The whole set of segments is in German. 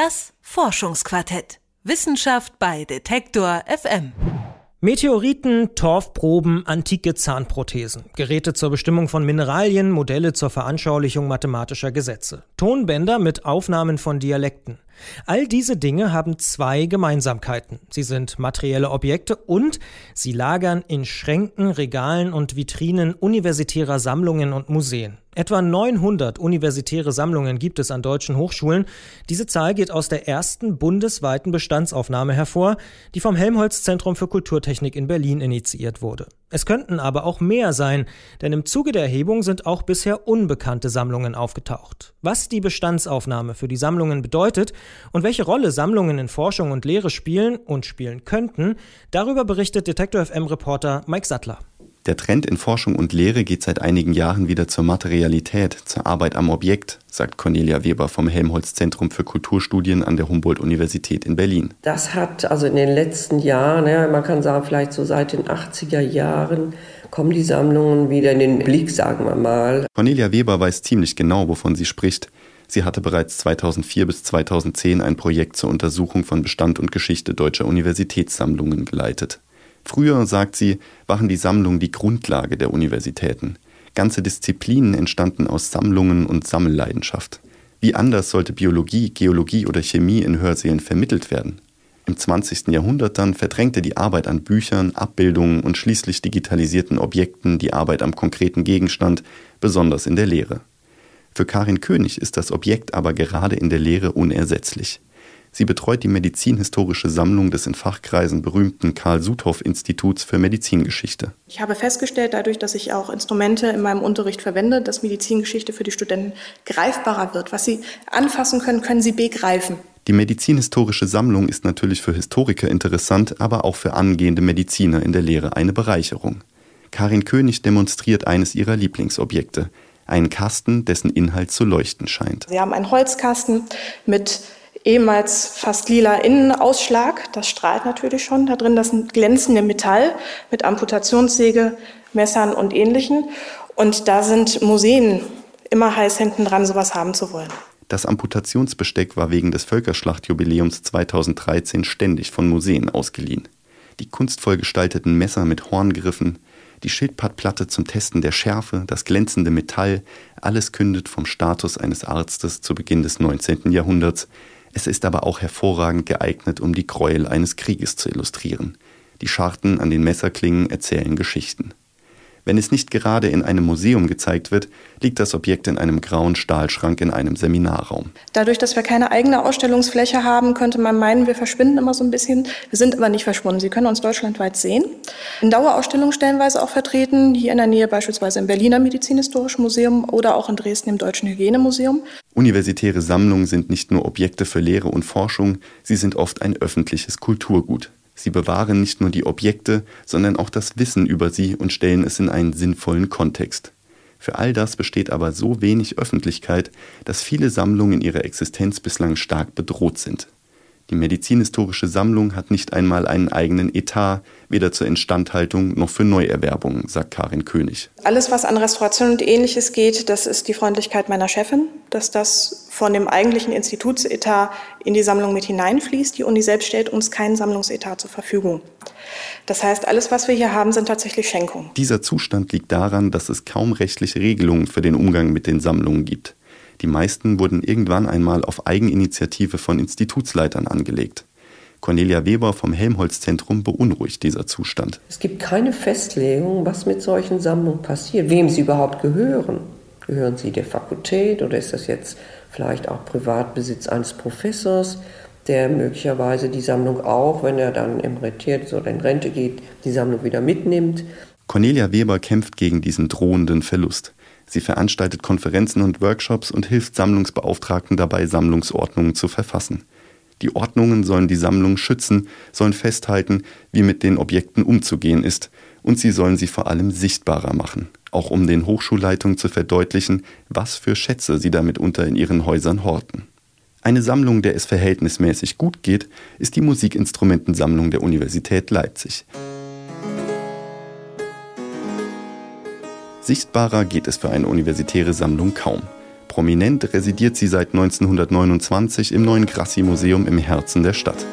Das Forschungsquartett. Wissenschaft bei Detektor FM. Meteoriten, Torfproben, antike Zahnprothesen, Geräte zur Bestimmung von Mineralien, Modelle zur Veranschaulichung mathematischer Gesetze, Tonbänder mit Aufnahmen von Dialekten. All diese Dinge haben zwei Gemeinsamkeiten. Sie sind materielle Objekte und sie lagern in Schränken, Regalen und Vitrinen universitärer Sammlungen und Museen. Etwa 900 universitäre Sammlungen gibt es an deutschen Hochschulen. Diese Zahl geht aus der ersten bundesweiten Bestandsaufnahme hervor, die vom Helmholtz Zentrum für Kulturtechnik in Berlin initiiert wurde. Es könnten aber auch mehr sein, denn im Zuge der Erhebung sind auch bisher unbekannte Sammlungen aufgetaucht. Was die Bestandsaufnahme für die Sammlungen bedeutet und welche Rolle Sammlungen in Forschung und Lehre spielen und spielen könnten, darüber berichtet Detektor FM Reporter Mike Sattler. Der Trend in Forschung und Lehre geht seit einigen Jahren wieder zur Materialität, zur Arbeit am Objekt, sagt Cornelia Weber vom Helmholtz Zentrum für Kulturstudien an der Humboldt-Universität in Berlin. Das hat also in den letzten Jahren, ja, man kann sagen, vielleicht so seit den 80er Jahren, kommen die Sammlungen wieder in den Blick, sagen wir mal. Cornelia Weber weiß ziemlich genau, wovon sie spricht. Sie hatte bereits 2004 bis 2010 ein Projekt zur Untersuchung von Bestand und Geschichte deutscher Universitätssammlungen geleitet. Früher, sagt sie, waren die Sammlungen die Grundlage der Universitäten. Ganze Disziplinen entstanden aus Sammlungen und Sammelleidenschaft. Wie anders sollte Biologie, Geologie oder Chemie in Hörsälen vermittelt werden? Im 20. Jahrhundert dann verdrängte die Arbeit an Büchern, Abbildungen und schließlich digitalisierten Objekten die Arbeit am konkreten Gegenstand, besonders in der Lehre. Für Karin König ist das Objekt aber gerade in der Lehre unersetzlich. Sie betreut die medizinhistorische Sammlung des in Fachkreisen berühmten Karl-Suthoff-Instituts für Medizingeschichte. Ich habe festgestellt, dadurch, dass ich auch Instrumente in meinem Unterricht verwende, dass Medizingeschichte für die Studenten greifbarer wird. Was sie anfassen können, können sie begreifen. Die medizinhistorische Sammlung ist natürlich für Historiker interessant, aber auch für angehende Mediziner in der Lehre eine Bereicherung. Karin König demonstriert eines ihrer Lieblingsobjekte, einen Kasten, dessen Inhalt zu leuchten scheint. Sie haben einen Holzkasten mit ehemals fast lila Innenausschlag. Das strahlt natürlich schon. Da drin das glänzende Metall mit Amputationssäge, Messern und Ähnlichem. Und da sind Museen immer heiß hinten dran, sowas haben zu wollen. Das Amputationsbesteck war wegen des Völkerschlachtjubiläums 2013 ständig von Museen ausgeliehen. Die kunstvoll gestalteten Messer mit Horngriffen, die Schildpadplatte zum Testen der Schärfe, das glänzende Metall, alles kündet vom Status eines Arztes zu Beginn des 19. Jahrhunderts, es ist aber auch hervorragend geeignet, um die Gräuel eines Krieges zu illustrieren. Die Scharten an den Messerklingen erzählen Geschichten. Wenn es nicht gerade in einem Museum gezeigt wird, liegt das Objekt in einem grauen Stahlschrank in einem Seminarraum. Dadurch, dass wir keine eigene Ausstellungsfläche haben, könnte man meinen, wir verschwinden immer so ein bisschen. Wir sind aber nicht verschwunden. Sie können uns deutschlandweit sehen. In Dauerausstellungen stellenweise auch vertreten, hier in der Nähe beispielsweise im Berliner Medizinhistorischen Museum oder auch in Dresden im Deutschen Hygienemuseum. Universitäre Sammlungen sind nicht nur Objekte für Lehre und Forschung, sie sind oft ein öffentliches Kulturgut. Sie bewahren nicht nur die Objekte, sondern auch das Wissen über sie und stellen es in einen sinnvollen Kontext. Für all das besteht aber so wenig Öffentlichkeit, dass viele Sammlungen in ihrer Existenz bislang stark bedroht sind. Die medizinhistorische Sammlung hat nicht einmal einen eigenen Etat, weder zur Instandhaltung noch für Neuerwerbungen, sagt Karin König. Alles, was an Restauration und ähnliches geht, das ist die Freundlichkeit meiner Chefin, dass das von dem eigentlichen Institutsetat in die Sammlung mit hineinfließt. Die Uni selbst stellt uns keinen Sammlungsetat zur Verfügung. Das heißt, alles, was wir hier haben, sind tatsächlich Schenkungen. Dieser Zustand liegt daran, dass es kaum rechtliche Regelungen für den Umgang mit den Sammlungen gibt. Die meisten wurden irgendwann einmal auf Eigeninitiative von Institutsleitern angelegt. Cornelia Weber vom Helmholtz-Zentrum beunruhigt dieser Zustand. Es gibt keine Festlegung, was mit solchen Sammlungen passiert, wem sie überhaupt gehören. Gehören sie der Fakultät oder ist das jetzt vielleicht auch Privatbesitz eines Professors, der möglicherweise die Sammlung auch, wenn er dann emeritiert oder in Rente geht, die Sammlung wieder mitnimmt? Cornelia Weber kämpft gegen diesen drohenden Verlust. Sie veranstaltet Konferenzen und Workshops und hilft Sammlungsbeauftragten dabei, Sammlungsordnungen zu verfassen. Die Ordnungen sollen die Sammlung schützen, sollen festhalten, wie mit den Objekten umzugehen ist, und sie sollen sie vor allem sichtbarer machen, auch um den Hochschulleitungen zu verdeutlichen, was für Schätze sie damit unter in ihren Häusern horten. Eine Sammlung, der es verhältnismäßig gut geht, ist die Musikinstrumentensammlung der Universität Leipzig. Sichtbarer geht es für eine universitäre Sammlung kaum. Prominent residiert sie seit 1929 im neuen Grassi-Museum im Herzen der Stadt.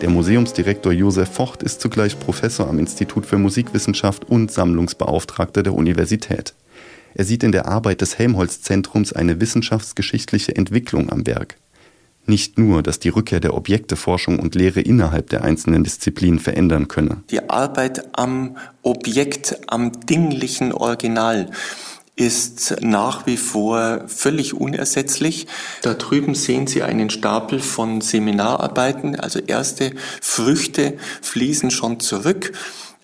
Der Museumsdirektor Josef Vocht ist zugleich Professor am Institut für Musikwissenschaft und Sammlungsbeauftragter der Universität. Er sieht in der Arbeit des Helmholtz-Zentrums eine wissenschaftsgeschichtliche Entwicklung am Werk. Nicht nur, dass die Rückkehr der Objekteforschung und Lehre innerhalb der einzelnen Disziplinen verändern könne. Die Arbeit am Objekt, am dinglichen Original ist nach wie vor völlig unersetzlich. Da drüben sehen Sie einen Stapel von Seminararbeiten, also erste Früchte fließen schon zurück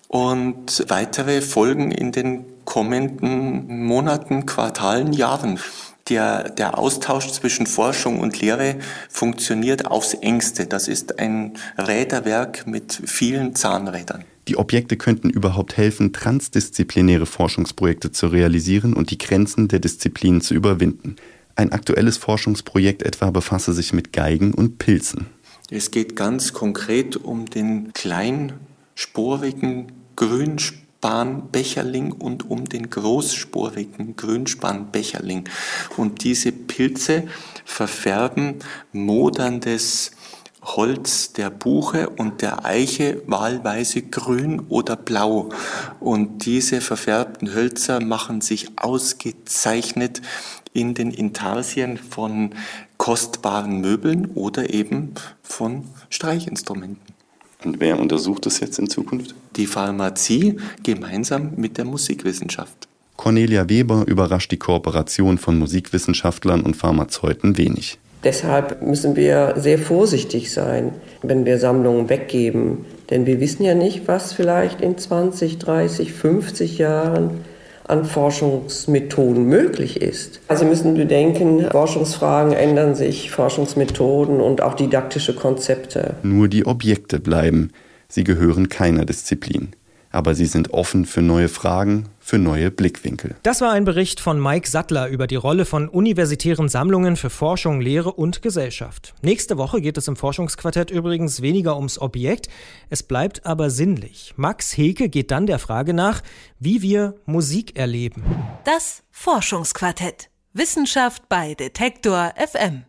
und weitere folgen in den kommenden Monaten, Quartalen, Jahren. Der, der Austausch zwischen Forschung und Lehre funktioniert aufs engste. Das ist ein Räderwerk mit vielen Zahnrädern. Die Objekte könnten überhaupt helfen, transdisziplinäre Forschungsprojekte zu realisieren und die Grenzen der Disziplinen zu überwinden. Ein aktuelles Forschungsprojekt etwa befasse sich mit Geigen und Pilzen. Es geht ganz konkret um den kleinsporigen Grünspanbecherling und um den großsporigen Grünspanbecherling. Und diese Pilze verfärben moderndes Holz der Buche und der Eiche wahlweise grün oder blau. Und diese verfärbten Hölzer machen sich ausgezeichnet in den Intarsien von kostbaren Möbeln oder eben von Streichinstrumenten. Und wer untersucht es jetzt in Zukunft? Die Pharmazie gemeinsam mit der Musikwissenschaft. Cornelia Weber überrascht die Kooperation von Musikwissenschaftlern und Pharmazeuten wenig. Deshalb müssen wir sehr vorsichtig sein, wenn wir Sammlungen weggeben. Denn wir wissen ja nicht, was vielleicht in 20, 30, 50 Jahren an Forschungsmethoden möglich ist. Also müssen wir denken, Forschungsfragen ändern sich, Forschungsmethoden und auch didaktische Konzepte. Nur die Objekte bleiben. Sie gehören keiner Disziplin aber sie sind offen für neue Fragen, für neue Blickwinkel. Das war ein Bericht von Mike Sattler über die Rolle von universitären Sammlungen für Forschung, Lehre und Gesellschaft. Nächste Woche geht es im Forschungsquartett übrigens weniger ums Objekt, es bleibt aber sinnlich. Max Heke geht dann der Frage nach, wie wir Musik erleben. Das Forschungsquartett. Wissenschaft bei Detektor FM.